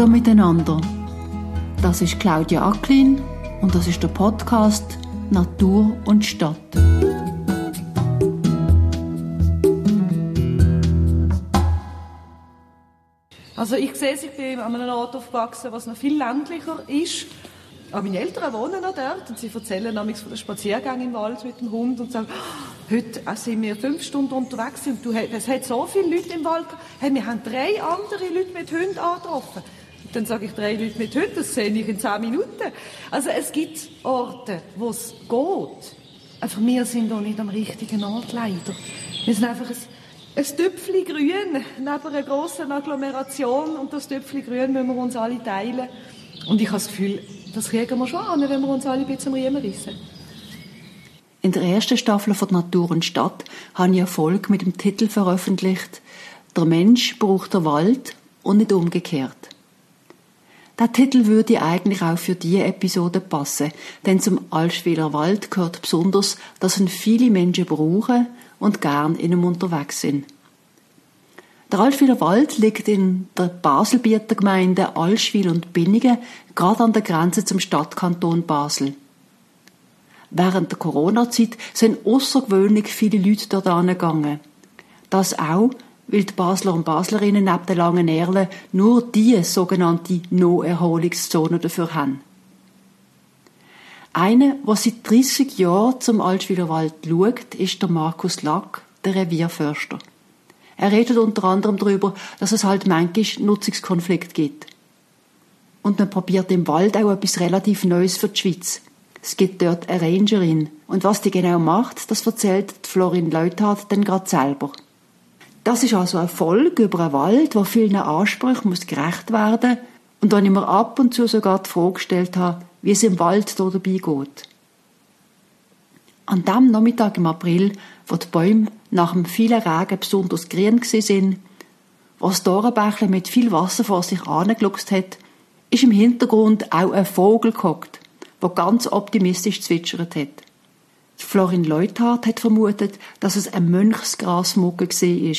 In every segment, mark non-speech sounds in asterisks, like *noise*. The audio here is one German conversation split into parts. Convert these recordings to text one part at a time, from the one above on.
Hallo miteinander. Das ist Claudia Acklin und das ist der Podcast Natur und Stadt. Also ich sehe, ich bin an einem Ort aufgewachsen, was noch viel ländlicher ist. Aber meine Eltern wohnen noch dort und sie erzählen nämlich von den Spaziergängen im Wald mit dem Hund und sagen, oh, heute sind wir fünf Stunden unterwegs und du, es hat so viele Leute im Wald hey, wir haben drei andere Leute mit Hunden angetroffen. Dann sage ich, drei Leute mit Hunden, das sehe ich in zehn Minuten. Also es gibt Orte, wo es geht. Einfach wir sind doch nicht am richtigen Ort, leider. Wir sind einfach ein ein Töpfchen Grün neben einer grossen Agglomeration und das Töpfchen Grün müssen wir uns alle teilen. Und ich habe das Gefühl, das kriegen wir schon an, wenn wir uns alle ein bisschen Riemen rissen. In der ersten Staffel von Natur und Stadt habe ich Erfolg mit dem Titel veröffentlicht Der Mensch braucht der Wald und nicht umgekehrt. Der Titel würde eigentlich auch für diese Episode passen, denn zum Allschwiler Wald gehört besonders, dass ihn viele Menschen brauchen und gern in ihm unterwegs sind. Der Allschwiler Wald liegt in der Baselbieter Gemeinde Allschwil und Binningen, gerade an der Grenze zum Stadtkanton Basel. Während der Corona-Zeit sind außergewöhnlich viele Leute dort angegangen. Das auch, weil die Basler und Baslerinnen neben den langen Erlen nur die sogenannte No-Erholungszone dafür haben. Einer, der seit 30 Jahren zum Altschwiler Wald schaut, ist der Markus Lack, der Revierförster. Er redet unter anderem darüber, dass es halt manchmal Nutzungskonflikt gibt. Und man probiert im Wald auch etwas relativ Neues für die Schweiz. Es gibt dort eine Rangerin. Und was die genau macht, das erzählt Florin Leuthardt dann gerade selber. Das ist also ein Folge über einen Wald, wo vielen Ansprüchen muss gerecht werden und wenn ich mir ab und zu sogar die Frage gestellt habe, wie es im Wald da dabei geht. An dem Nachmittag im April, wo die Bäume nach dem vielen Regen besonders grün sind, wo das Dorenbächle mit viel Wasser vor sich angeluchst hat, ist im Hintergrund auch ein Vogel gehockt, der ganz optimistisch zwitschert hat. Florin Leuthardt hat vermutet, dass es ein Mönchsgrasmucke war.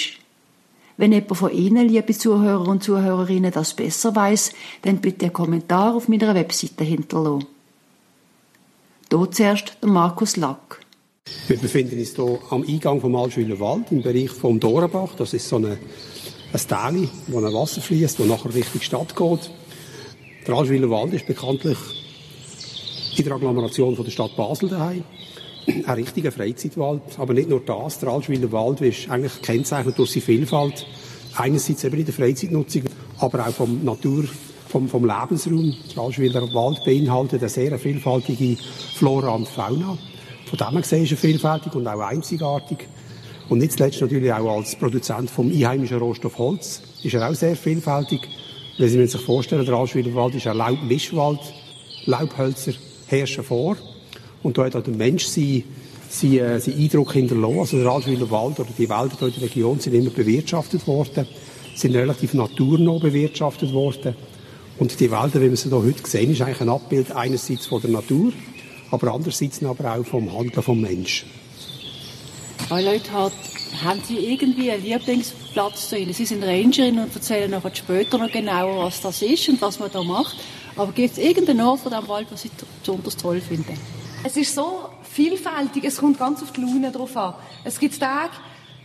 Wenn jemand von Ihnen, liebe Zuhörer und Zuhörerinnen, das besser weiß, dann bitte einen Kommentar auf meiner Webseite hinterlassen. Hier zuerst der Markus Lack. Wir befinden uns hier am Eingang vom Altschwiler Wald im Bereich vom Dorenbach. Das ist so eine, ein Tal, wo ein Wasser fließt, wo nachher Richtung Stadt geht. Der Altschwiler Wald ist bekanntlich in der Agglomeration von der Stadt Basel daheim. Ein richtiger Freizeitwald. Aber nicht nur das. Der Altschwiler Wald ist eigentlich gekennzeichnet durch seine Vielfalt. Einerseits eben in der Freizeitnutzung, aber auch vom Natur, vom, vom Lebensraum. Der Altschwiler Wald beinhaltet eine sehr vielfältige Flora und Fauna. Von dem her gesehen ist er vielfältig und auch einzigartig. Und nicht zuletzt natürlich auch als Produzent vom einheimischen Rohstoff Holz ist er auch sehr vielfältig. Wenn Sie sich vorstellen, der Altschwiler Wald ist ein Laubmischwald. Laubhölzer herrschen vor. Und da hat der Mensch seinen, seinen, seinen Eindruck hinterlassen. Also der Altschwiler Wald oder die Wälder hier in der Region sind immer bewirtschaftet worden, sind relativ naturnah bewirtschaftet worden. Und die Wälder, wie wir sie hier heute sehen, ist eigentlich ein Abbild einerseits von der Natur, aber andererseits aber auch vom Handeln vom Menschen. Hey Leute, halt, haben Sie irgendwie einen Lieblingsplatz zu Ihnen? Sie sind Rangerin und erzählen nachher später noch genauer, was das ist und was man da macht. Aber gibt es irgendeinen Ort von diesem Wald, was Sie besonders toll finden? Es ist so vielfältig, es kommt ganz auf die Laune drauf an. Es gibt Tage,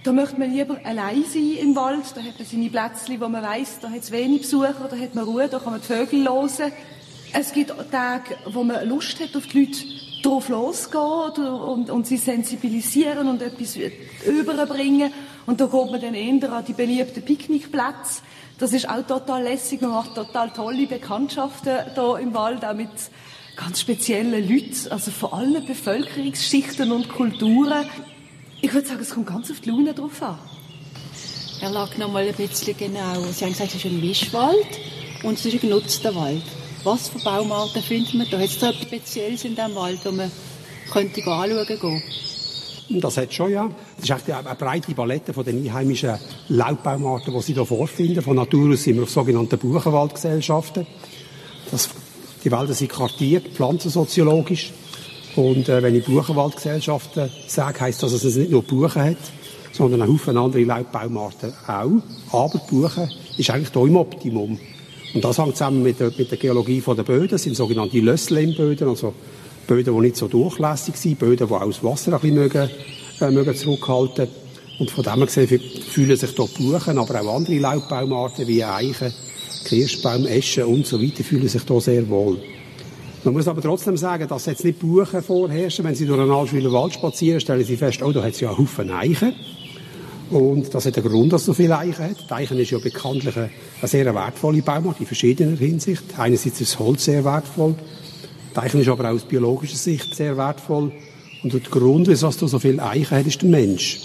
da möchte man lieber allein sein im Wald, da hat man seine Plätzchen, wo man weiß, da hat es wenig Besucher, da hat man Ruhe, da kann man die Vögel hören. Es gibt Tage, wo man Lust hat, auf die Leute drauf losgehen und, und sie sensibilisieren und etwas überbringen. Und da geht man dann eher an die beliebten Picknickplätze. Das ist auch total lässig, man macht total tolle Bekanntschaften da im Wald, auch mit ganz spezielle Leute, also von allen Bevölkerungsschichten und Kulturen. Ich würde sagen, es kommt ganz auf die Laune drauf an. Er lag noch mal ein bisschen genau. Sie haben gesagt, es ist ein Mischwald und es ist ein genutzter Wald. Was für Baumarten finden wir da? Hat es da etwas Spezielles in diesem Wald, wo man könnte anschauen gehen? Das hat schon, ja. Das ist echt eine breite Palette von den einheimischen Laubbaumarten, die Sie hier vorfinden. Von Natur aus sind wir auf sogenannten Buchenwaldgesellschaften. Das die Wälder sind kartiert, pflanzensoziologisch. Und äh, wenn ich Buchenwaldgesellschaften sage, heisst das, dass es nicht nur Buchen hat, sondern ein Haufen andere Laubbaumarten auch. Aber die Buche ist eigentlich hier im Optimum. Und das hängt zusammen mit der, mit der Geologie der Böden. Das sind sogenannte Lösslehmböden, also Böden, die nicht so durchlässig sind, Böden, die auch das Wasser ein bisschen mögen, äh, mögen zurückhalten. Und von dem her gesehen fühlen sich dort Buchen, aber auch andere Laubbaumarten wie Eichen, Kirschbaum, Eschen und so weiter fühlen sich da sehr wohl. Man muss aber trotzdem sagen, dass jetzt nicht Buchen vorherrschen. Wenn Sie durch einen Altschwiler Wald spazieren, stellen Sie fest, oh, da hat es ja einen Haufen Eichen. Und das hat einen Grund, dass es so viele Eichen hat. Die Eichen ist ja bekanntlich eine, eine sehr wertvolle Baumart in verschiedener Hinsicht. Einerseits ist das Holz sehr wertvoll. Die Eichen ist aber auch aus biologischer Sicht sehr wertvoll. Und der Grund, wieso du so viele Eichen hat, ist der Mensch.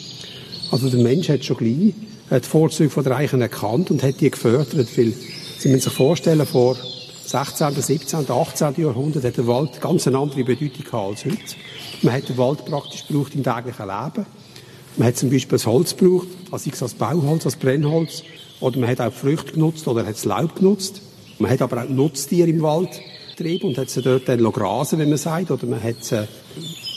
Also der Mensch hat schon gleich die Vorzüge von der Eichen erkannt und hat die gefördert, weil Sie müssen sich vorstellen, vor 16., 17., 18. Jahrhundert hat der Wald ganz eine andere Bedeutung als heute. Man hat den Wald praktisch gebraucht im täglichen Leben. Man hat zum Beispiel das Holz gebraucht, also sei als Bauholz, als Brennholz, oder man hat auch Früchte genutzt oder hat das Laub genutzt. Man hat aber auch Nutztiere im Wald getrieben und hat sie dort dann grasen, wenn man sagt, oder man hat sie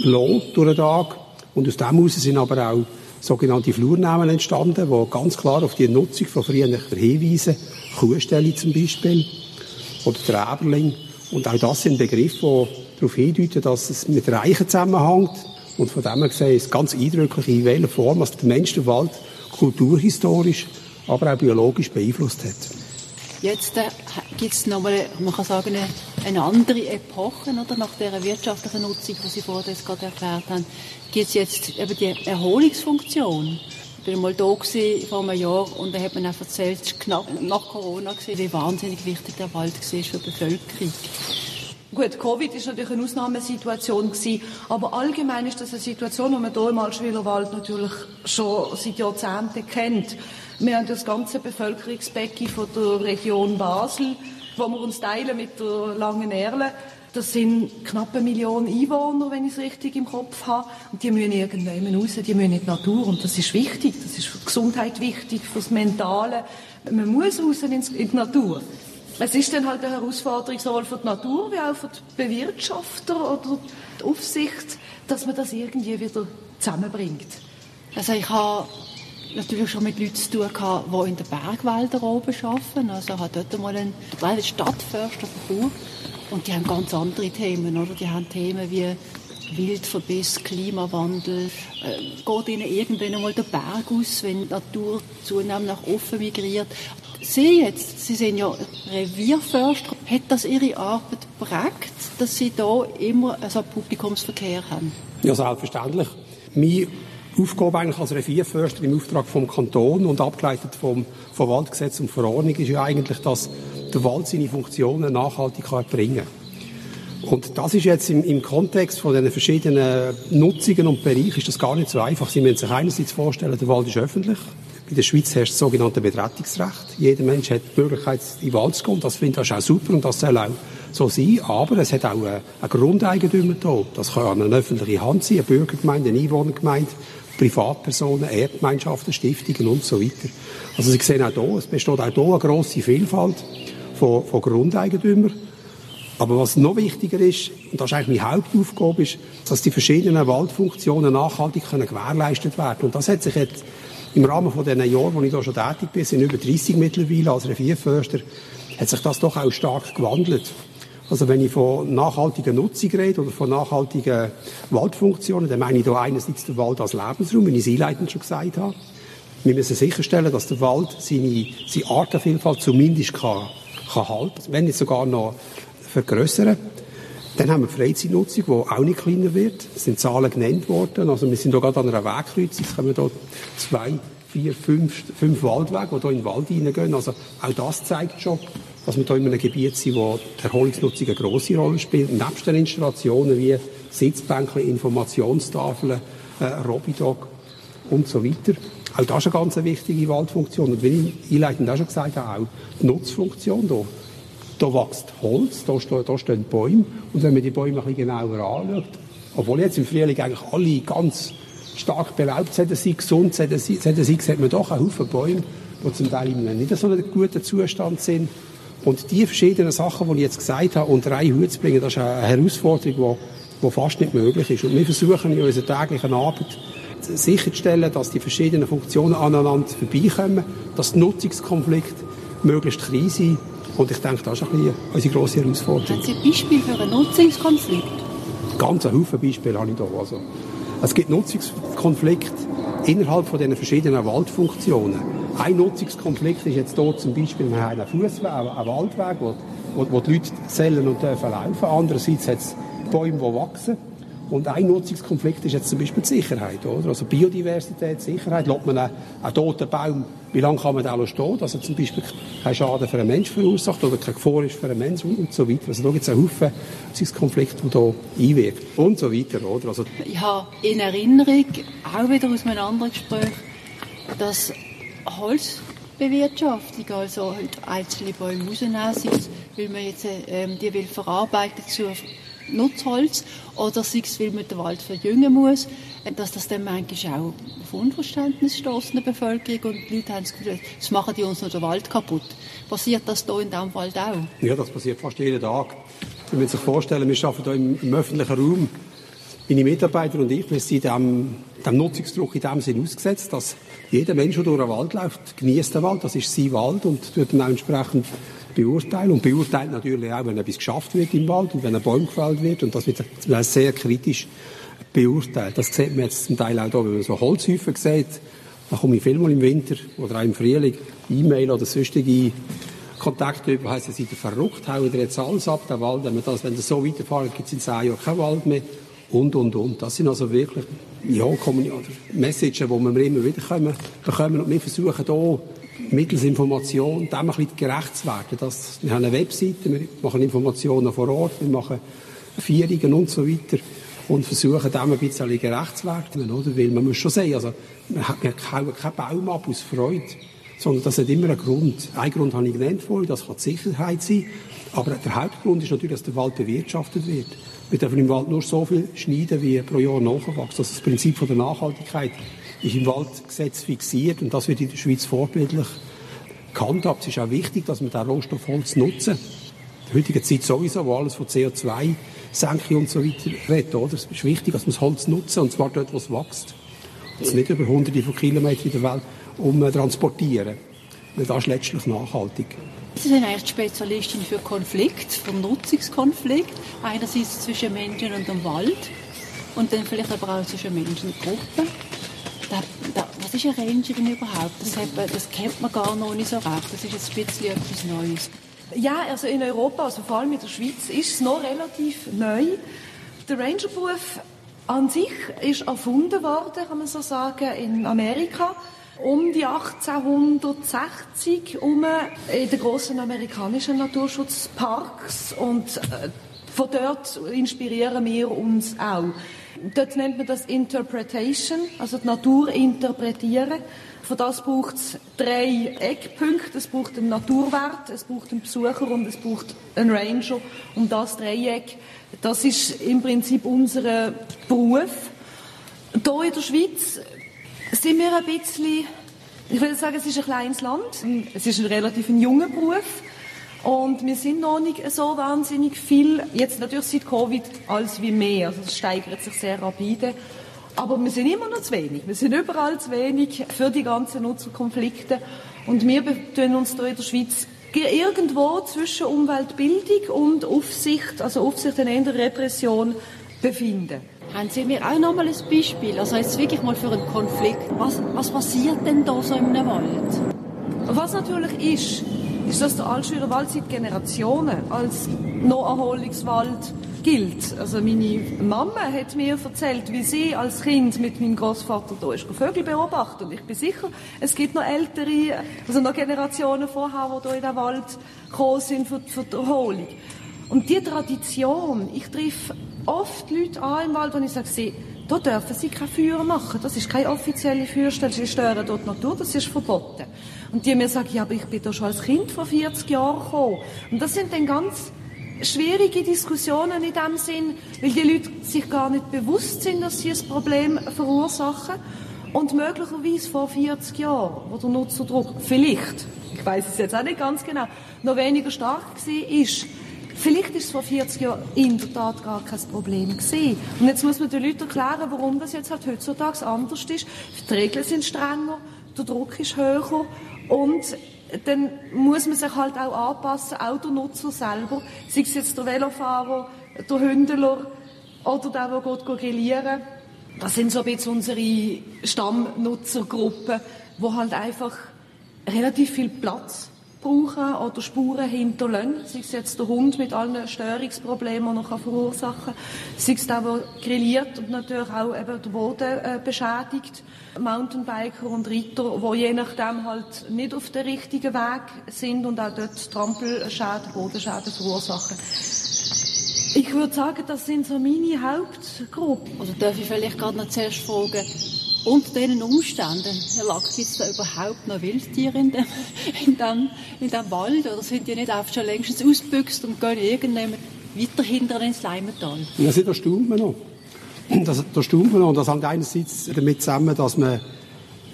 lohnt durch den Tag. Und aus dem heraus sind aber auch sogenannte Flurnamen entstanden, die ganz klar auf die Nutzung von früher hinweisen. Kuhstelle zum Beispiel oder der Eberling. Und auch das sind Begriffe, die darauf hindeuten, dass es mit Reichen zusammenhängt. Und von dem her gesehen ist es ganz eindrücklich, in welcher Form dass der Mensch den Wald kulturhistorisch, aber auch biologisch beeinflusst hat. Jetzt äh, gibt es nochmal, man kann sagen, eine, andere Epoche, oder? Nach der wirtschaftlichen Nutzung, die Sie vorhin gerade erklärt haben, gibt es jetzt eben die Erholungsfunktion. War mal da vor einem Jahr und da hat man auch erzählt, knapp nach Corona gewesen, wie wahnsinnig wichtig der Wald war für die Bevölkerung. Gut, Covid ist natürlich eine Ausnahmesituation gewesen, aber allgemein ist das eine Situation, die man hier im Altschwiler Wald natürlich schon seit Jahrzehnten kennt. Wir haben das ganze Bevölkerungsbecken von der Region Basel, wo wir uns teilen mit der Langen Erle. Das sind knapp eine Million Einwohner, wenn ich es richtig im Kopf habe. Und die müssen irgendwann raus, die müssen in die Natur. Und das ist wichtig. Das ist für die Gesundheit wichtig, für das Mentale. Man muss raus in die Natur. Es ist dann halt eine Herausforderung sowohl für die Natur wie auch für die Bewirtschafter oder die Aufsicht, dass man das irgendwie wieder zusammenbringt. Also ich habe natürlich schon mit Leuten zu tun gehabt, die in den Bergwäldern oben arbeiten. Also ich habe dort mal einen kleinen Stadtförster von und die haben ganz andere Themen, oder? Die haben Themen wie Wildverbiss, Klimawandel. Äh, geht ihnen irgendwann einmal der Berg aus, wenn die Natur zunehmend nach offen migriert? Sie jetzt, Sie sind ja Revierförster, hat das Ihre Arbeit geprägt, dass Sie da immer einen Publikumsverkehr haben? Ja, selbstverständlich. Meine Aufgabe eigentlich als Revierförster im Auftrag vom Kanton und abgeleitet vom Verwaltungsgesetz und Verordnung ist ja eigentlich, dass der Wald seine Funktionen nachhaltig erbringen kann. Und das ist jetzt im, im Kontext von den verschiedenen Nutzungen und Bereichen ist das gar nicht so einfach. Sie müssen sich einerseits vorstellen, der Wald ist öffentlich. In der Schweiz herrscht das sogenannte Betretungsrecht. Jeder Mensch hat die Möglichkeit, in den Wald zu kommen. Das finde ich auch super und das soll auch so sein. Aber es hat auch einen Grundeigentümer da. Das kann eine öffentliche Hand sein, eine Bürgergemeinde, eine Einwohnergemeinde, Privatpersonen, Erdgemeinschaften, Stiftungen und so weiter. Also Sie sehen auch hier, es besteht auch hier eine grosse Vielfalt von, von Grundeigentümern. Aber was noch wichtiger ist, und das ist eigentlich meine Hauptaufgabe, ist, dass die verschiedenen Waldfunktionen nachhaltig können gewährleistet werden. Und das hat sich jetzt im Rahmen von den Jahren, wo ich da schon tätig bin, sind über 30 mittlerweile als Revierförster, hat sich das doch auch stark gewandelt. Also wenn ich von nachhaltiger Nutzung rede oder von nachhaltigen Waldfunktionen, dann meine ich da einerseits den Wald als Lebensraum, wie ich es einleitend schon gesagt habe. Wir müssen sicherstellen, dass der Wald seine, seine Artenvielfalt zumindest kann, kann halten, wenn nicht sogar noch vergrößern. Dann haben wir die Freizeitnutzung, die auch nicht kleiner wird. Es sind Zahlen genannt worden. Also wir sind hier gerade an einer Wegkreuzung. Es kommen hier zwei, vier, fünf, fünf Waldwege, die hier in den Wald hineingehen. Also auch das zeigt schon, dass wir hier in einem Gebiet sind, wo die Erholungsnutzung eine grosse Rolle spielt. Nebst den Installationen wie Sitzbänke, Informationstafeln, äh, Robidog und so weiter. Auch das ist eine ganz wichtige Waldfunktion. Und wie ich einleitend auch schon gesagt habe, auch die Nutzfunktion hier. Da wächst Holz, da, stehen, Bäume. Und wenn man die Bäume ein bisschen genauer anschaut, obwohl jetzt im Frühling eigentlich alle ganz stark belaubt sind, gesund sind, sieht man doch einen Haufen Bäume, die zum Teil in einem nicht so einem guten Zustand sind. Und die verschiedenen Sachen, die ich jetzt gesagt habe, unter einen Hut zu bringen, das ist eine Herausforderung, die, die fast nicht möglich ist. Und wir versuchen in unserer täglichen Arbeit sicherzustellen, dass die verschiedenen Funktionen aneinander vorbeikommen, dass die Nutzungskonflikte möglichst klein sind Und ich denke, das ist ein bisschen unsere grosse Herausforderung. Haben Sie ein Beispiel für einen Nutzungskonflikt? Ganz ein Haufen Beispiele habe ich hier. Also, es gibt Nutzungskonflikte innerhalb von diesen verschiedenen Waldfunktionen. Ein Nutzungskonflikt ist jetzt hier zum Beispiel, wir haben einen Fußweg, einen Waldweg, wo, wo, wo die Leute zählen und dürfen laufen. Andererseits hat es Bäume, die wachsen. Und ein Nutzungskonflikt ist jetzt zum Beispiel die Sicherheit. Oder? Also Biodiversität, Sicherheit. Lässt man einen, einen toten Baum, wie lange kann man da stehen, dass er zum Beispiel keinen Schaden für einen Menschen verursacht oder keine Gefahr ist für einen Menschen und so weiter. Also da gibt es einen Haufen Nutzungskonflikte, die hier einwirken. Und so weiter. Oder? Also ich habe in Erinnerung, auch wieder aus einem anderen Gespräch, dass Holzbewirtschaftung, also halt einzelne Bäume rausnehmen, weil man jetzt ähm, die will verarbeiten zur Nutzholz oder sei es, weil man den Wald verjüngen muss, dass das dann manchmal auch auf Unverständnis stößt in der Bevölkerung und die Leute haben das Gefühl, es machen die uns noch den Wald kaputt. Passiert das hier in diesem Wald auch? Ja, das passiert fast jeden Tag. Man muss sich vorstellen, wir arbeiten hier im, im öffentlichen Raum. Meine Mitarbeiter und ich, wir sind dem, dem Nutzungsdruck in dem Sinn ausgesetzt, dass jeder Mensch, der durch den Wald läuft, genießt den Wald, das ist sein Wald und tut dann auch entsprechend beurteilen und beurteilt natürlich auch, wenn etwas geschafft wird im Wald und wenn ein Baum gefällt wird und das wird sehr kritisch beurteilt. Das sieht man jetzt zum Teil auch da, wenn man so Holzhäufen sieht. Da komme ich viel mal im Winter oder auch im Frühling E-Mail oder sonstige Kontakte über, heisst, ihr seid verrückt, hauen ihr jetzt alles ab, der Wald, wenn, wir das, wenn das so weiterfahrt, gibt es in zehn Jahren keinen Wald mehr und, und, und. Das sind also wirklich, ja, Messages, die wir immer wieder bekommen und wir versuchen hier mittels Information dem ein bisschen gerecht zu werden. Das, wir haben eine Webseite, wir machen Informationen vor Ort, wir machen Feierungen und so weiter und versuchen dem ein bisschen gerecht zu werden. Oder? Weil man muss schon sagen, also, wir hauen keinen Baum ab aus Freude, sondern das hat immer einen Grund. Einen Grund habe ich genannt vorhin, das kann die Sicherheit sein, aber der Hauptgrund ist natürlich, dass der Wald bewirtschaftet wird. Wir dürfen im Wald nur so viel schneiden, wie pro Jahr nachwächst. Das ist das Prinzip der Nachhaltigkeit ist im Waldgesetz fixiert und das wird in der Schweiz vorbildlich gehandhabt. Es ist auch wichtig, dass wir den Rohstoff Holz nutzen. In der heutigen Zeit sowieso, wo alles von CO2 Senke und so weiter redet, oder? Es ist wichtig, dass wir das Holz nutzen, und zwar dort, wo es wächst. Und nicht über hunderte von Kilometern in der Welt um transportieren. Weil das ist letztlich nachhaltig. Sie sind eigentlich Spezialistin für Konflikt, für Nutzungskonflikt. Einerseits zwischen Menschen und dem Wald und dann vielleicht aber auch zwischen Menschen und Gruppen. Da, da, was ist eine Rangerin überhaupt? Das, hat, das kennt man gar noch nicht so recht. Das ist jetzt ein bisschen etwas Neues. Ja, also in Europa, also vor allem in der Schweiz, ist es noch relativ neu. Der Rangerberuf an sich ist erfunden worden, kann man so sagen, in Amerika um die 1860 um in den großen amerikanischen Naturschutzparks und äh, von dort inspirieren wir uns auch. Dort nennt man das Interpretation, also die Natur interpretieren. Für das braucht es drei Eckpunkte. Es braucht einen Naturwert, es braucht einen Besucher und es braucht einen Ranger. Und das Dreieck, das ist im Prinzip unser Beruf. Hier in der Schweiz sind wir ein bisschen, ich würde sagen, es ist ein kleines Land. Es ist ein relativ junger Beruf. Und wir sind noch nicht so wahnsinnig viel, jetzt natürlich seit Covid, als wie mehr. Also es steigert sich sehr rapide. Aber wir sind immer noch zu wenig. Wir sind überall zu wenig für die ganzen Nutzerkonflikte. Und wir befinden uns hier in der Schweiz irgendwo zwischen Umweltbildung und Aufsicht, also Aufsicht in der Repression, befinden. Haben Sie mir auch noch mal ein Beispiel? Also jetzt wirklich mal für einen Konflikt. Was, was passiert denn da so in einem Wald? Was natürlich ist, ist, dass der Altschüler Wald seit Generationen als Naherholungswald gilt. Also meine Mama hat mir erzählt, wie sie als Kind mit meinem Großvater da ist Vögel beobachtet. Und ich bin sicher, es gibt noch ältere, also noch Generationen vorher, die hier in den Wald gekommen sind für, für die Erholung. Und die Tradition, ich treffe oft Leute an im Wald, und ich sage, sie, da dürfen sie kein Feuer machen. Das ist keine offizielle Feuerstelle. Sie stören dort die Natur, das ist verboten. Und die mir sagen, ja, aber ich bin da schon als Kind vor 40 Jahren gekommen. Und das sind dann ganz schwierige Diskussionen in dem Sinn, weil die Leute sich gar nicht bewusst sind, dass sie ein Problem verursachen. Und möglicherweise vor 40 Jahren, wo der Nutzerdruck vielleicht, ich weiß es jetzt auch nicht ganz genau, noch weniger stark war, Vielleicht ist es vor 40 Jahren in der Tat gar kein Problem gewesen. Und jetzt muss man den Leuten erklären, warum das jetzt halt heutzutage anders ist. Die Regeln sind strenger, der Druck ist höher und dann muss man sich halt auch anpassen, auch der Nutzer selber, sei es jetzt der Velofahrer, der Hündler oder der, der geht grillieren. Das sind so ein bisschen unsere Stammnutzergruppen, wo halt einfach relativ viel Platz brauchen oder Spuren hinterlassen. Sei es jetzt der Hund mit allen Störungsproblemen, die er verursachen kann. Sei es der, der grilliert und natürlich auch eben den Boden äh, beschädigt. Mountainbiker und Ritter, die je nachdem halt nicht auf dem richtigen Weg sind und auch dort Trampelschäden, Bodenschäden verursachen. Ich würde sagen, das sind so meine Hauptgruppen. Also darf ich vielleicht gerade noch zuerst fragen, unter diesen Umständen, gibt es da überhaupt noch Wildtiere in dem, in, dem, in dem Wald? Oder sind die nicht einfach schon längst ausgebüxt und gehen irgendjemand weiter hinter ins Leimental? Ja, das erstaunt man noch. Das, das staunt man noch. Und das hängt einerseits damit zusammen, dass man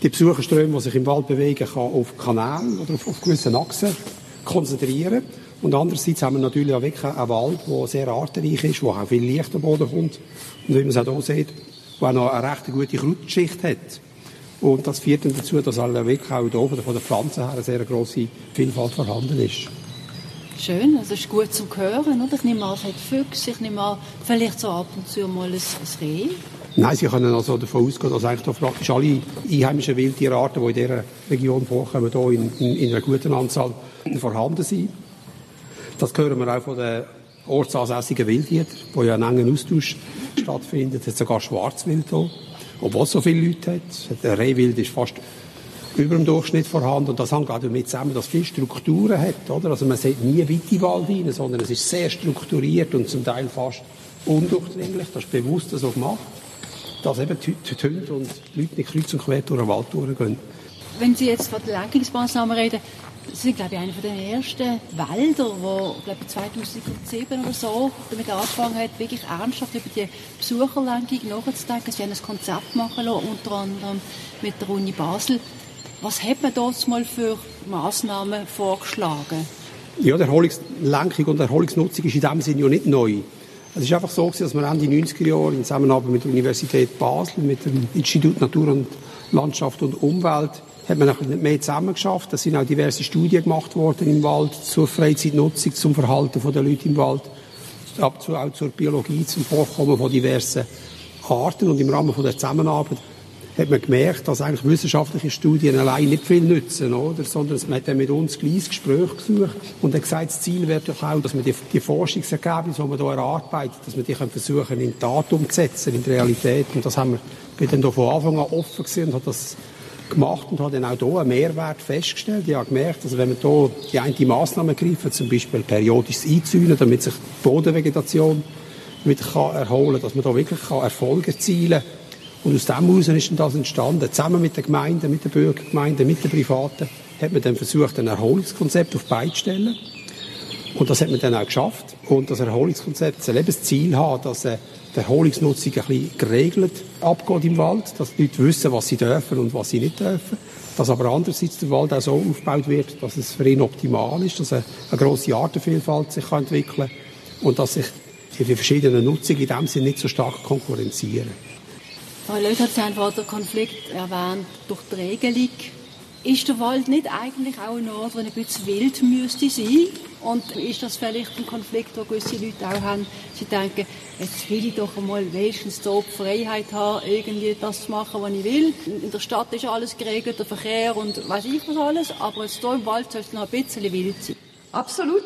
die Besucherströme, die sich im Wald bewegen, kann auf Kanälen oder auf, auf gewissen Achsen konzentrieren und andererseits haben wir natürlich auch wirklich einen Wald, der sehr artenreich ist, wo auch viel Licht am Boden kommt. Und wie man es auch hier sieht, der auch noch eine recht gute Krautschicht hat. Und das führt dann dazu, dass halt wirklich auch hier von der Pflanzen her eine sehr grosse Vielfalt vorhanden ist. Schön, also ist gut zum Hören, oder? Ich nehme an, es hat Füchse, ich nehme an, vielleicht so ab und zu mal ein, ein Reh. Nein, Sie können also davon ausgehen, dass eigentlich praktisch alle einheimischen Wildtierarten, die in dieser Region vorkommen, hier in, in, in einer guten Anzahl vorhanden sind. Das hören wir auch von den ortsansässigen Wildtieren, wo ja ein enger Austausch stattfindet. Es hat sogar Schwarzwild hier, obwohl es so viele Leute hat. Der Rehwild ist fast über dem Durchschnitt vorhanden. Und das hängt auch damit zusammen, dass es viele Strukturen hat. Oder? Also man sieht nie weit in den Wald rein, sondern es ist sehr strukturiert und zum Teil fast undurchdringlich. Das ist bewusst so gemacht, dass eben die Hunde und die Leute nicht kreuz und quer durch den Wald durchgehen. Wenn Sie jetzt von den Lenkungsmaßnahmen reden, das sind, glaube ich, einer der ersten Wälder, wo, glaube 2007 oder so damit angefangen hat, wirklich ernsthaft über die Besucherlenkung nachzudenken. Sie haben ein Konzept machen lassen, unter anderem mit der Uni Basel. Was hat man dort mal für Massnahmen vorgeschlagen? Ja, die Erholungslenkung und Erholungsnutzung ist in dem Sinne ja nicht neu. Es ist einfach so, dass wir Ende 90er Jahre in Zusammenarbeit mit der Universität Basel, mit dem Institut Natur und Landschaft und Umwelt hat man nicht mehr zusammengeschafft. Es sind auch diverse Studien gemacht worden im Wald zur Freizeitnutzung, zum Verhalten der Leute im Wald, ab zu, auch zur Biologie, zum Vorkommen von diversen Arten. Und im Rahmen von der Zusammenarbeit hat man gemerkt, dass eigentlich wissenschaftliche Studien allein nicht viel nützen, oder? sondern man hat dann mit uns gleich Gespräch gesucht und hat gesagt, das Ziel wäre doch auch, dass man die, die Forschungsergebnisse, die man hier erarbeitet, dass man die versuchen in Tat umzusetzen, in die Realität. Und das haben wir, bin dann von Anfang an offen gewesen und hat das gemacht und habe dann auch hier einen Mehrwert festgestellt. Ich habe gemerkt, dass wenn man hier die eine Massnahme greift, zum Beispiel periodisches Einzäunen, damit sich die Bodenvegetation wieder kann erholen kann, dass man da wirklich kann Erfolge erzielen kann. Und aus dem heraus ist das entstanden. Zusammen mit den Gemeinden, mit den Bürgergemeinden, mit den Privaten, hat man dann versucht, ein Erholungskonzept auf beide stellen. Und das hat man dann auch geschafft. Und das Erholungskonzept soll eben das Ziel haben, dass äh, die Erholungsnutzung ein bisschen geregelt abgeht im Wald, dass die Leute wissen, was sie dürfen und was sie nicht dürfen. Dass aber andererseits der Wald auch so aufgebaut wird, dass es für ihn optimal ist, dass eine, eine grosse Artenvielfalt sich kann entwickeln kann und dass sich die verschiedenen Nutzungen in dem Sinne nicht so stark konkurrenzieren. Frau Löth hat vorhin den Konflikt erwähnt durch die Regelung ist der Wald nicht eigentlich auch ein Ort, wo ein bisschen wild müsste sein? Und ist das vielleicht ein Konflikt, den gewisse Leute auch haben? Sie denken, jetzt will ich doch einmal wenigstens so die Freiheit haben, irgendwie das zu machen, was ich will. In der Stadt ist alles geregelt, der Verkehr und weiß ich was alles, aber jetzt hier im Wald soll es noch ein bisschen wild sein. Absolut.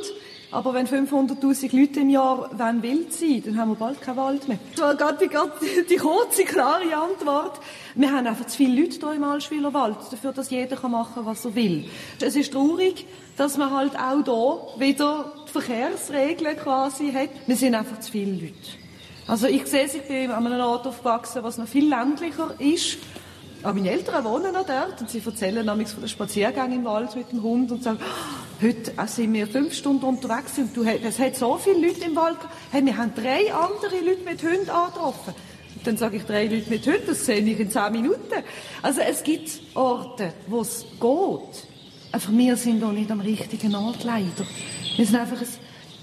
Aber wenn 500.000 Leute im Jahr wollen wild sein dann haben wir bald keinen Wald mehr. Das war gerade die, *laughs* die kurze, klare Antwort. Wir haben einfach zu viele Leute hier im Allschwiler Wald, dafür, dass jeder machen kann, was er will. Es ist traurig, dass man halt auch hier wieder die Verkehrsregeln quasi hat. Wir sind einfach zu viele Leute. Also ich sehe, ich bin an einem Ort aufgewachsen, was noch viel ländlicher ist. Aber meine Eltern wohnen noch dort und sie erzählen nämlich von den Spaziergängen im Wald mit dem Hund und sagen, heute sind wir fünf Stunden unterwegs und es hat so viele Leute im Wald hey, wir haben drei andere Leute mit Hunden angetroffen. Und dann sage ich, drei Leute mit Hunden, das sehe ich in zehn Minuten. Also es gibt Orte, wo es geht. Einfach wir sind doch nicht am richtigen Ort, leider. Wir sind einfach ein,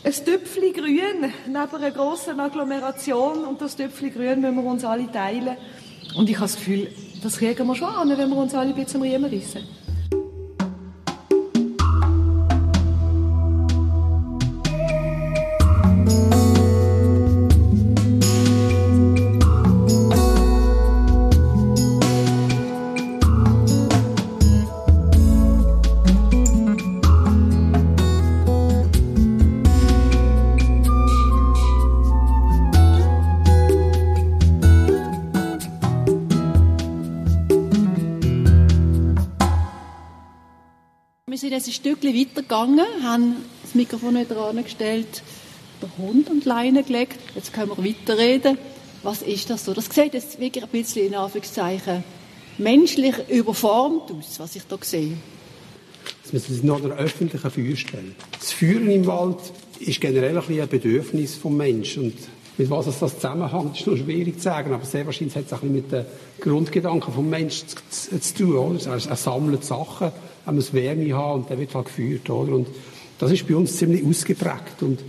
ein Tüpfchen grün neben einer grossen Agglomeration und das Tüpfchen grün müssen wir uns alle teilen. Und ich habe das Gefühl, das kriegen wir schon an, wenn wir uns alle ein bisschen am Riemen rissen. Ein Stückchen weitergegangen, haben das Mikrofon wieder angestellt, den Hund die Leine gelegt. Jetzt können wir weiterreden. Was ist das so? Das sieht jetzt wirklich ein bisschen in Anführungszeichen menschlich überformt aus, was ich da sehe. Wir sind noch einer öffentlichen Feuerstelle. Das Feuern im Wald ist generell ein, ein Bedürfnis des Menschen. Und mit was es das zusammenhängt, ist noch schwierig zu sagen. Aber sehr wahrscheinlich hat es auch mit den Grundgedanken des Menschen zu, zu, zu tun. Oder? Er, er sammelt Sachen, er muss Wärme haben und der wird halt gefeuert. Oder? Und das ist bei uns ziemlich ausgeprägt. Und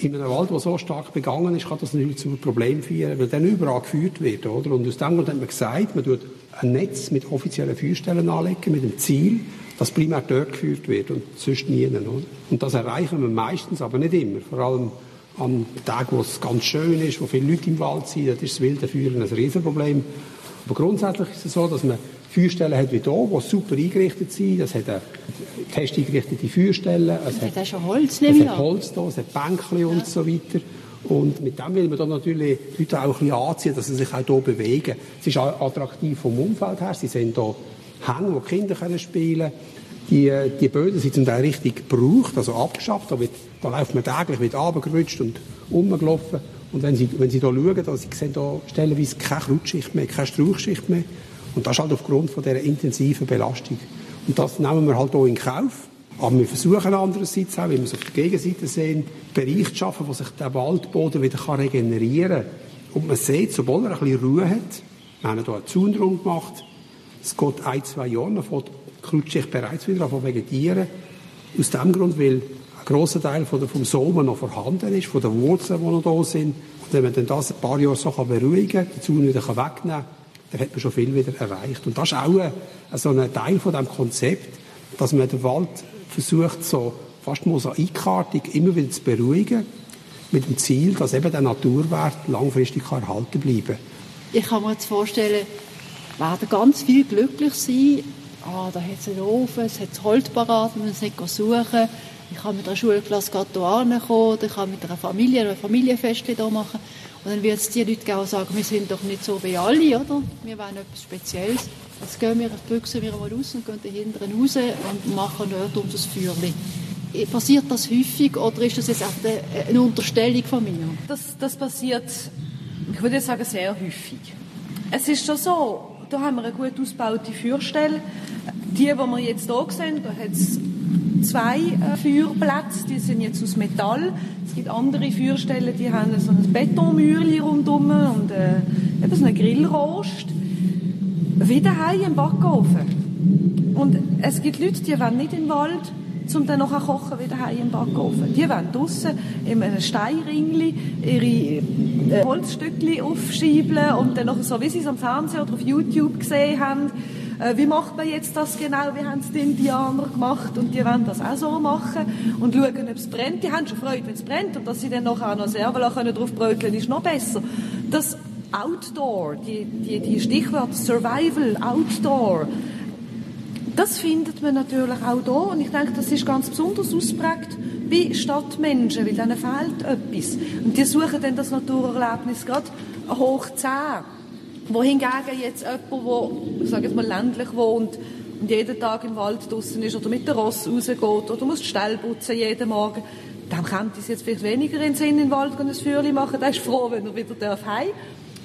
in einem Wald, der so stark begangen ist, kann das natürlich zu einem Problem führen, weil dann überall geführt wird. Oder? Und aus dem Grund hat man gesagt, man tut ein Netz mit offiziellen Feuerstellen anlegen, mit dem Ziel, dass primär dort geführt wird und sonst nie. Oder? Und das erreichen wir meistens, aber nicht immer. Vor allem an Tagen, wo es ganz schön ist, wo viele Leute im Wald sind, das ist das wilde Feuern ein Riesenproblem. Aber grundsätzlich ist es so, dass man Feuerstellen hat wie hier, die super eingerichtet sind. Es hat eine fest eingerichtete Feuerstellen. Es hat, hat schon Holz, Es hat Holz da, es hat Bänkchen ja. und so weiter. Und mit dem will man dann natürlich die Leute auch ein bisschen anziehen, dass sie sich auch hier bewegen. Es ist auch attraktiv vom Umfeld her. Sie sehen hier Hänge, wo Kinder können spielen können. Die, die Böden sind zum Teil richtig gebraucht, also abgeschafft. Da, wird, da läuft man täglich mit runtergerutscht und rumgelaufen. Und wenn Sie, wenn Sie hier schauen, da, Sie sehen hier stellenweise keine Krautschicht mehr, keine Strauchschicht mehr. Und das ist halt aufgrund von dieser intensiven Belastung. Und das nehmen wir halt hier in Kauf. Aber wir versuchen andererseits auch, wie wir es auf der Gegenseite sehen, Bereiche zu schaffen, wo sich der Waldboden wieder regenerieren kann. Und man sieht, sobald er ein bisschen Ruhe hat, wir haben hier einen Zaun drum gemacht, es geht ein, zwei Jahre, dann fängt Krautschicht bereits wieder an vegetieren. Aus dem Grund, weil ein grosser Teil vom Samen noch vorhanden ist, von den Wurzeln, die noch da sind. Und wenn man dann das ein paar Jahre so beruhigen kann, den Zaun wieder wegnehmen kann, dann hat man schon viel wieder erreicht. Und das ist auch ein, so ein Teil von dem Konzept, dass man den Wald versucht, so fast mosaikartig immer wieder zu beruhigen, mit dem Ziel, dass eben der Naturwert langfristig erhalten bleiben kann. Ich kann mir jetzt vorstellen, werden ganz viel glücklich sein. Ah, da hat es einen Ofen, es hat Holz parat, man muss nicht suchen. Ich kann mit einer Schulklasse hierher kommen, ich kann mit einer Familie ein Familienfest hier machen. Und dann wird es die Leute auch sagen, wir sind doch nicht so wie alle, oder? Wir wollen etwas Spezielles. Jetzt gehen wir, büchsen wir mal raus und gehen da raus und machen dort unser Feuerchen. Passiert das häufig oder ist das jetzt auch eine Unterstellung von mir? Das, das passiert, ich würde sagen, sehr häufig. Es ist schon so, da haben wir eine gut ausgebaute Feuerstelle. Die, die wir jetzt hier sehen, da hat es zwei äh, Feuerplätze, die sind jetzt aus Metall. Es gibt andere Feuerstellen, die haben so ein Betonmühle rundherum und äh, eben so einen Grillrost. Wie daheim im Backofen. Und es gibt Leute, die wollen nicht den Wald, um dann nachher kochen wie daheim im Backofen. Die wollen draussen in einem Steinringli ihre äh, Holzstückchen aufschieben und dann noch so, wie sie es am Fernsehen oder auf YouTube gesehen haben, äh, wie macht man jetzt das genau, wie haben es die Indianer gemacht und die wollen das auch so machen und schauen, ob es brennt. Die haben schon Freude, wenn es brennt und dass sie dann nachher noch Servola können drauf bröteln, ist noch besser. Das Outdoor, die, die, die Stichwort Survival, Outdoor, das findet man natürlich auch da und ich denke, das ist ganz besonders ausprägt bei Stadtmenschen, weil denen fehlt etwas. Und die suchen dann das Naturerlebnis gerade hoch 10. Wohingegen jetzt jemand, der, ich sage jetzt mal, ländlich wohnt und jeden Tag im Wald draußen ist oder mit der Ross rausgeht oder muss die Stelle putzen jeden Morgen, dem kommt es jetzt vielleicht weniger in den Sinn, in den Wald ein Feuerchen machen. Der ist froh, wenn er wieder darf heim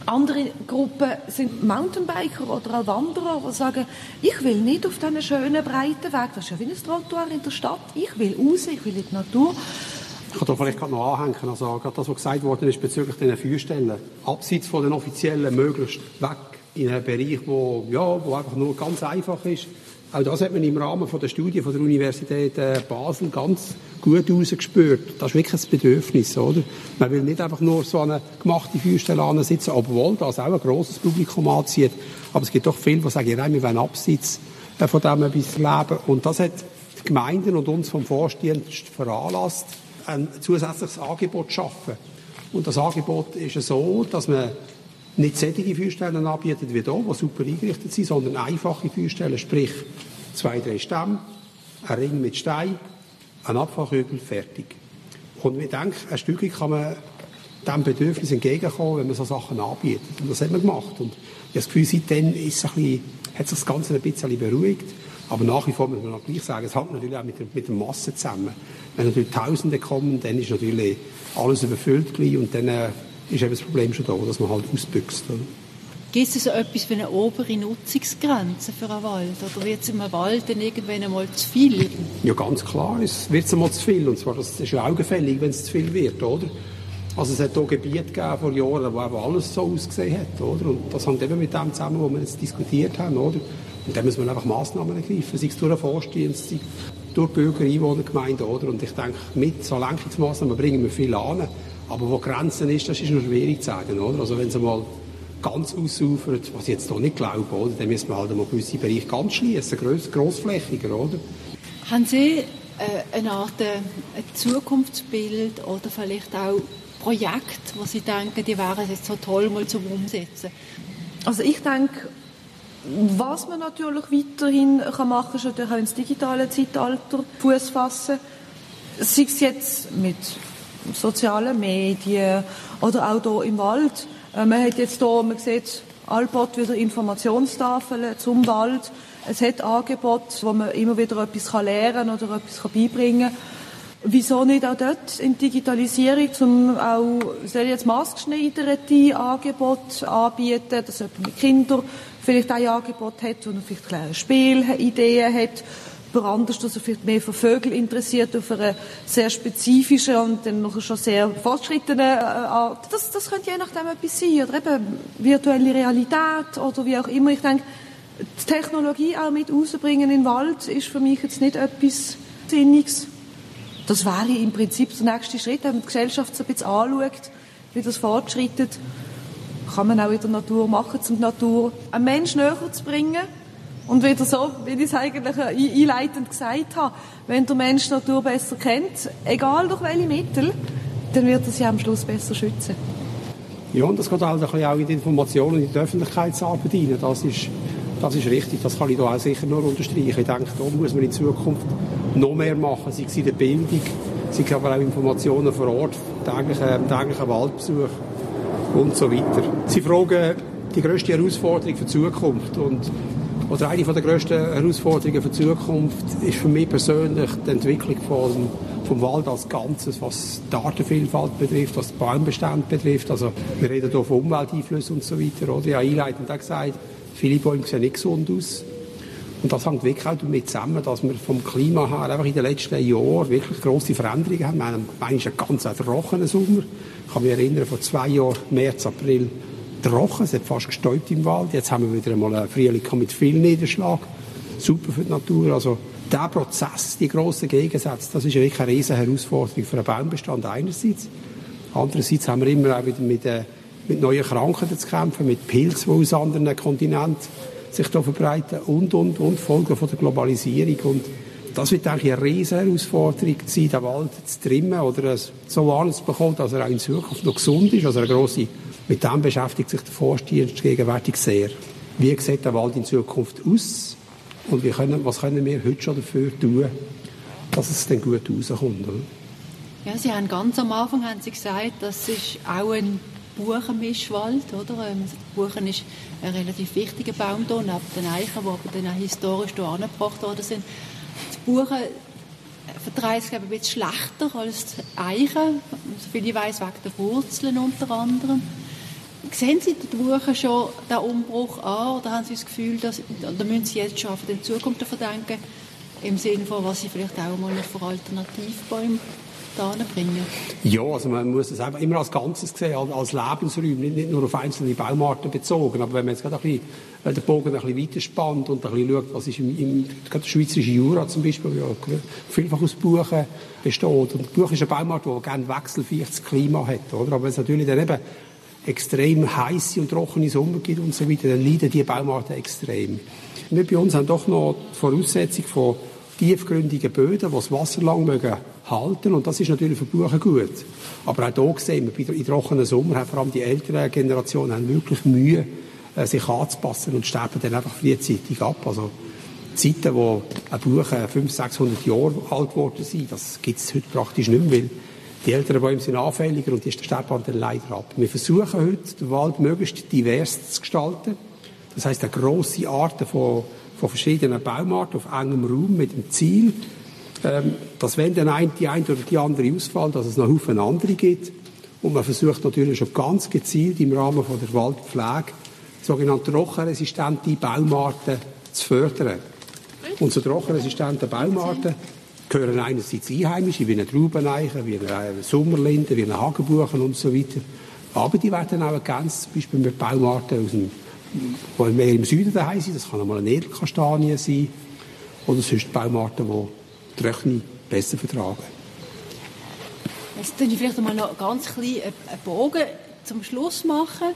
andere Gruppen sind Mountainbiker oder auch Wanderer, die sagen, ich will nicht auf diesen schönen, breiten Weg, das ist ja wie ein Trottoir in der Stadt, ich will raus, ich will in die Natur. Ich kann da vielleicht gerade noch anhängen, also gerade das, was gesagt worden ist bezüglich dieser Feuerstellen, abseits von den offiziellen möglichst weg in einen Bereich, wo, ja, wo einfach nur ganz einfach ist, auch das hat man im Rahmen von der Studie von der Universität äh, Basel ganz gut herausgespürt. Das ist wirklich ein Bedürfnis, oder? Man will nicht einfach nur so eine gemachte Feuerstelle sitzen, obwohl das auch ein grosses Publikum anzieht. Aber es gibt doch viele, die sagen, nein, wir wollen abseits äh, von dem etwas leben. Und das hat die Gemeinden und uns vom Vorstehend veranlasst, ein zusätzliches Angebot schaffen. Und das Angebot ist so, dass man nicht solche Feuerstellen anbietet wie hier, die super eingerichtet sind, sondern einfache Feuerstellen, sprich zwei, drei Stämme, ein Ring mit Stein, ein Abfallkübel, fertig. Und ich denke, ein Stückchen kann man diesem Bedürfnis entgegenkommen, wenn man so Sachen anbietet. Und das hat man gemacht. Und ich habe das Gefühl, seitdem ist es ein bisschen, hat sich das Ganze ein bisschen beruhigt. Aber nach wie vor muss man gleich sagen, es hängt natürlich auch mit der, mit der Masse zusammen. Wenn natürlich Tausende kommen, dann ist natürlich alles überfüllt und dann äh, ist eben das Problem schon da, dass man halt ausbüchst. Oder? Gibt es so etwas wie eine obere Nutzungsgrenze für einen Wald? Oder wird es im Wald dann irgendwann einmal zu viel? Ja, ganz klar, es wird einmal zu viel. Und zwar, das ist ja augenfällig, wenn es zu viel wird, oder? Also es hat hier Gebiete gegeben vor Jahren, wo alles so ausgesehen hat, oder? Und das hängt eben mit dem zusammen, was wir jetzt diskutiert haben, oder? Und dann muss man einfach Massnahmen ergreifen, sei es durch den Vorstehens, sei durch Bürger, Einwohner, Gemeinden, oder? Und ich denke, mit so Lenkungsmaßnahmen bringen wir viel an. Aber wo Grenzen ist, das ist noch schwierig zu sagen, oder? Also wenn es einmal ganz ausufert, was ich jetzt hier nicht glaube, oder? dann müssen wir halt einmal gewisse Bereiche ganz schließen, gross, grossflächiger, oder? Haben Sie äh, eine Art äh, ein Zukunftsbild oder vielleicht auch Projekte, wo Sie denken, die wären jetzt so toll mal zum Umsetzen? Also ich denke, was man natürlich weiterhin kann machen kann, ist natürlich auch ins digitale Zeitalter Fuß fassen. Sei es jetzt mit sozialen Medien oder auch hier im Wald. Äh, man hat jetzt hier, man sieht allbald wieder Informationstafeln zum Wald. Es hat Angebote, wo man immer wieder etwas lernen kann oder etwas beibringen kann. Wieso nicht auch dort in Digitalisierung, um auch, soll jetzt maßgeschneiderte Angebote anbieten, dass jemand mit Kindern vielleicht ein Angebot hat, wo er vielleicht kleine Spielideen hat, jemand anders, dass er vielleicht mehr für Vögel interessiert, auf eine sehr spezifische und dann noch schon sehr fortschrittene äh, Art. Das, das könnte je nachdem etwas sein, oder eben virtuelle Realität oder wie auch immer. Ich denke, die Technologie auch mit rausbringen in den Wald ist für mich jetzt nicht etwas Sinniges. Das wäre im Prinzip der nächste Schritt, wenn man die Gesellschaft so ein bisschen anschaut, wie das fortschreitet, kann man auch in der Natur machen, um die Natur einem Menschen näher zu bringen. Und wieder so, wie ich es eigentlich einleitend gesagt habe, wenn der Mensch die Natur besser kennt, egal durch welche Mittel, dann wird er sie am Schluss besser schützen. Ja, und das geht halt auch in die Informationen in die Öffentlichkeitsarbeit rein. Das ist, das ist richtig, das kann ich da auch sicher nur unterstreichen. Ich denke, da muss man in Zukunft noch mehr machen, sei es in der Bildung, sei es aber auch Informationen vor Ort, täglichen, täglichen Waldbesuch und so weiter. Sie fragen die grösste Herausforderung für die Zukunft und oder eine der grössten Herausforderungen für die Zukunft ist für mich persönlich die Entwicklung vom, vom Wald als Ganzes, was die Artenvielfalt betrifft, was den Baumbestand betrifft. Also wir reden hier von Umwelteinflüssen und so weiter. Oder? Ich habe einleitend auch gesagt, viele Bäume sehen nicht gesund aus. Und das hängt wirklich auch damit zusammen, dass wir vom Klima her einfach in den letzten Jahren wirklich grosse Veränderungen haben. Wir haben manchmal einen ganz trockenen Sommer. Ich kann mich erinnern, vor zwei Jahren, März, April, trocken, es hat fast gestäubt im Wald. Jetzt haben wir wieder einmal einen Frühling mit viel Niederschlag. Super für die Natur. Also, der Prozess, die grossen Gegensätze, das ist wirklich eine riesige Herausforderung für den Baumbestand einerseits. Andererseits haben wir immer auch wieder mit, äh, mit neuen Krankheiten zu kämpfen, mit Pilzen, die aus anderen Kontinenten sich da verbreiten und, und, und, Folgen von der Globalisierung. Und das wird eigentlich eine riesige Herausforderung sein, den Wald zu trimmen oder so anzubekommen, dass er auch in Zukunft noch gesund ist, also eine grosse mit dem beschäftigt sich der Forstdienst gegenwärtig sehr. Wie sieht der Wald in Zukunft aus? Und können, was können wir heute schon dafür tun, dass es dann gut rauskommt? Oder? Ja, Sie haben ganz am Anfang haben Sie gesagt, das ist auch ein Buchenmischwald, oder? Ähm, Buchen ist ein relativ wichtiger Baum hier, neben den Eichen, die aber dann auch historisch hier angebracht worden sind. Die Buchen vertreibt sich ein bisschen schlechter als die Eichen, soviel ich weiß, wegen der Wurzeln unter anderem. Sehen Sie die Woche schon den Umbruch an oder haben Sie das Gefühl, dass, oder müssen Sie jetzt schon auf die Zukunft verdenken, im Sinne von, was Sie vielleicht auch mal für Alternativbäume bringen? Ja, also man muss es einfach immer als Ganzes sehen, als Lebensräume, nicht, nur auf einzelne Baumarten bezogen. Aber wenn man jetzt gerade ein bisschen, der Bogen ein bisschen weiterspannt und ein bisschen schaut, was ist im, im gerade der schweizerische Jura zum Beispiel, ja vielfach aus Buchen besteht. Und Buch ist ein Baumart, der gerne wechselfähiges Klima hat, oder? Aber es natürlich dann eben extrem heiße und trockene Sommer gibt und so weiter, dann leiden die Baumarten extrem. Wir bei uns haben doch noch die Voraussetzung von tiefgründigen Böden, die das Wasser lang mögen halten und das ist natürlich für Buchen gut. Aber auch hier sehen wir, in trockenen Sommer haben vor allem die älteren Generationen haben wirklich Mühe, äh, sich anzupassen und sterben dann einfach frühzeitig ab. Also Zeiten, wo ein Buch 500, 600 Jahre alt geworden sind, das gibt es heute praktisch nicht mehr, weil die älteren Bäume sind anfälliger und die sterben dann leider ab. Wir versuchen heute, den Wald möglichst divers zu gestalten. Das heißt, eine grosse Arten von, von verschiedenen Baumarten auf engem Raum mit dem Ziel, ähm, dass wenn dann ein, die eine oder die andere ausfällt, dass es noch Haufen andere gibt. Und man versucht natürlich schon ganz gezielt im Rahmen von der Waldpflege sogenannte trockenresistente Baumarten zu fördern. Und zu trockenresistenten Baumarten gehören einerseits Einheimische, wie eine Traubeneiche, wie eine Sommerlinde, wie eine Hagebuchen und so weiter. Aber die werden auch ergänzt, zum Beispiel mit Baumarten aus dem, die mehr im Süden daheim sind. Das kann einmal eine Edelkastanie sein. Oder sonst Baumarten, die Tröchne besser vertragen. Jetzt würde ich vielleicht mal noch ganz klein einen Bogen zum Schluss machen.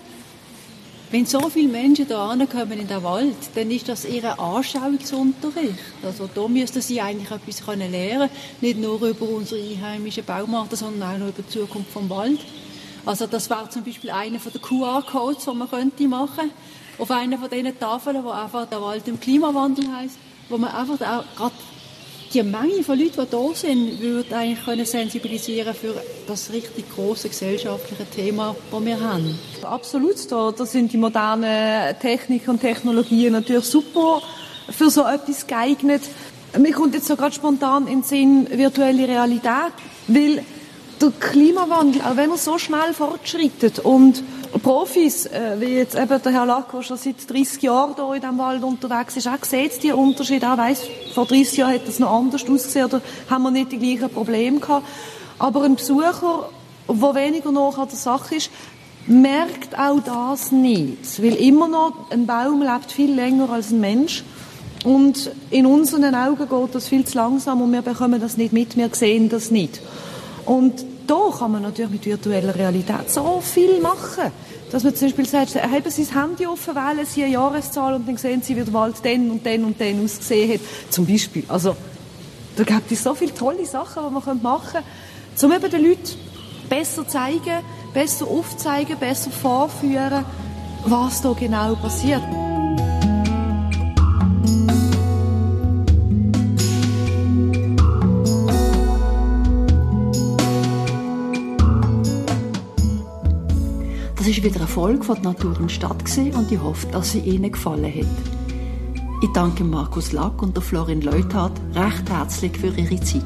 Wenn so viele Menschen hier kommen in den Wald, dann ist das ihr Anschauungsunterricht. Also da müssten sie eigentlich etwas lernen können nicht nur über unsere einheimischen Baumarten, sondern auch noch über die Zukunft vom Wald. Also das wäre zum Beispiel einer der QR-Codes, die man könnte machen auf einer von diesen Tafeln, wo einfach der Wald im Klimawandel heißt, wo man einfach auch gerade die Menge von Leuten, die da sind, würde eigentlich können sensibilisieren für das richtig große gesellschaftliche Thema, das wir haben. Absolut, da, da sind die modernen Techniken und Technologien natürlich super für so etwas geeignet. Mir kommt jetzt so gerade spontan in den Sinn virtuelle Realität, weil der Klimawandel, auch wenn er so schnell fortschreitet und Profis, äh, wie jetzt eben der Herr Lack, der schon seit 30 Jahren hier in diesem Wald unterwegs ist, auch sieht die Unterschiede, auch weiss, vor 30 Jahren hätte das noch anders ausgesehen oder haben wir nicht die gleichen Probleme gehabt. Aber ein Besucher, der weniger nach an der Sache ist, merkt auch das nicht. Weil immer noch, ein Baum lebt viel länger als ein Mensch. Und in unseren Augen geht das viel zu langsam und wir bekommen das nicht mit, wir sehen das nicht. Und da kann man natürlich mit virtueller Realität so viel machen. Dass man zum Beispiel sagt, haben Sie das Handy offen, wählen Sie eine Jahreszahl und dann sehen Sie, wie der Wald den und den und den ausgesehen hat. Zum Beispiel. Also, da gibt es so viele tolle Sachen, die man machen könnte, um eben den Leuten besser zeigen, besser aufzeigen, besser vorführen, was da genau passiert. Wieder eine Folge von Natur und Stadt und ich hoffe, dass sie Ihnen gefallen hat. Ich danke Markus Lack und Florin Leuthardt recht herzlich für ihre Zeit.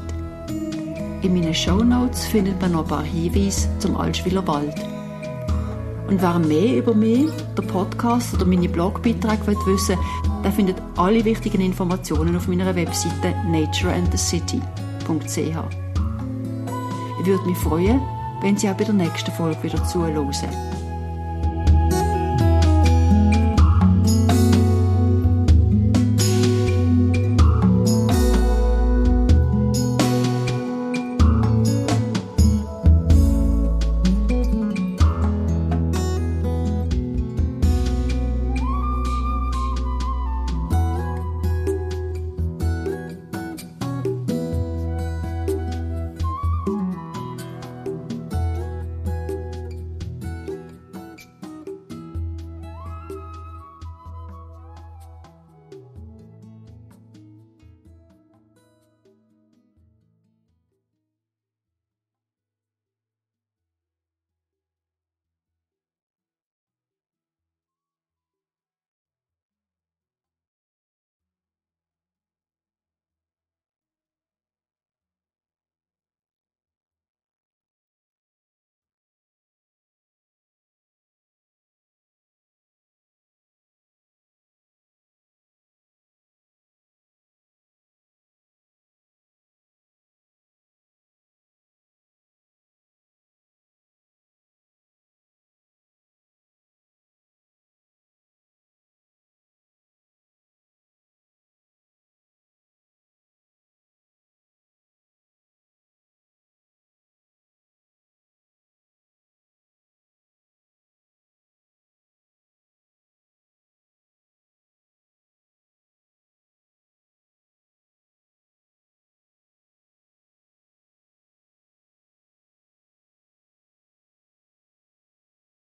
In meinen Shownotes findet man noch ein paar Hinweise zum Altschwiler Wald. Und wer mehr über mich, den Podcast oder meine Blogbeiträge wissen will, der findet alle wichtigen Informationen auf meiner Webseite natureandthecity.ch. Ich würde mich freuen, wenn Sie auch bei der nächsten Folge wieder zuhören.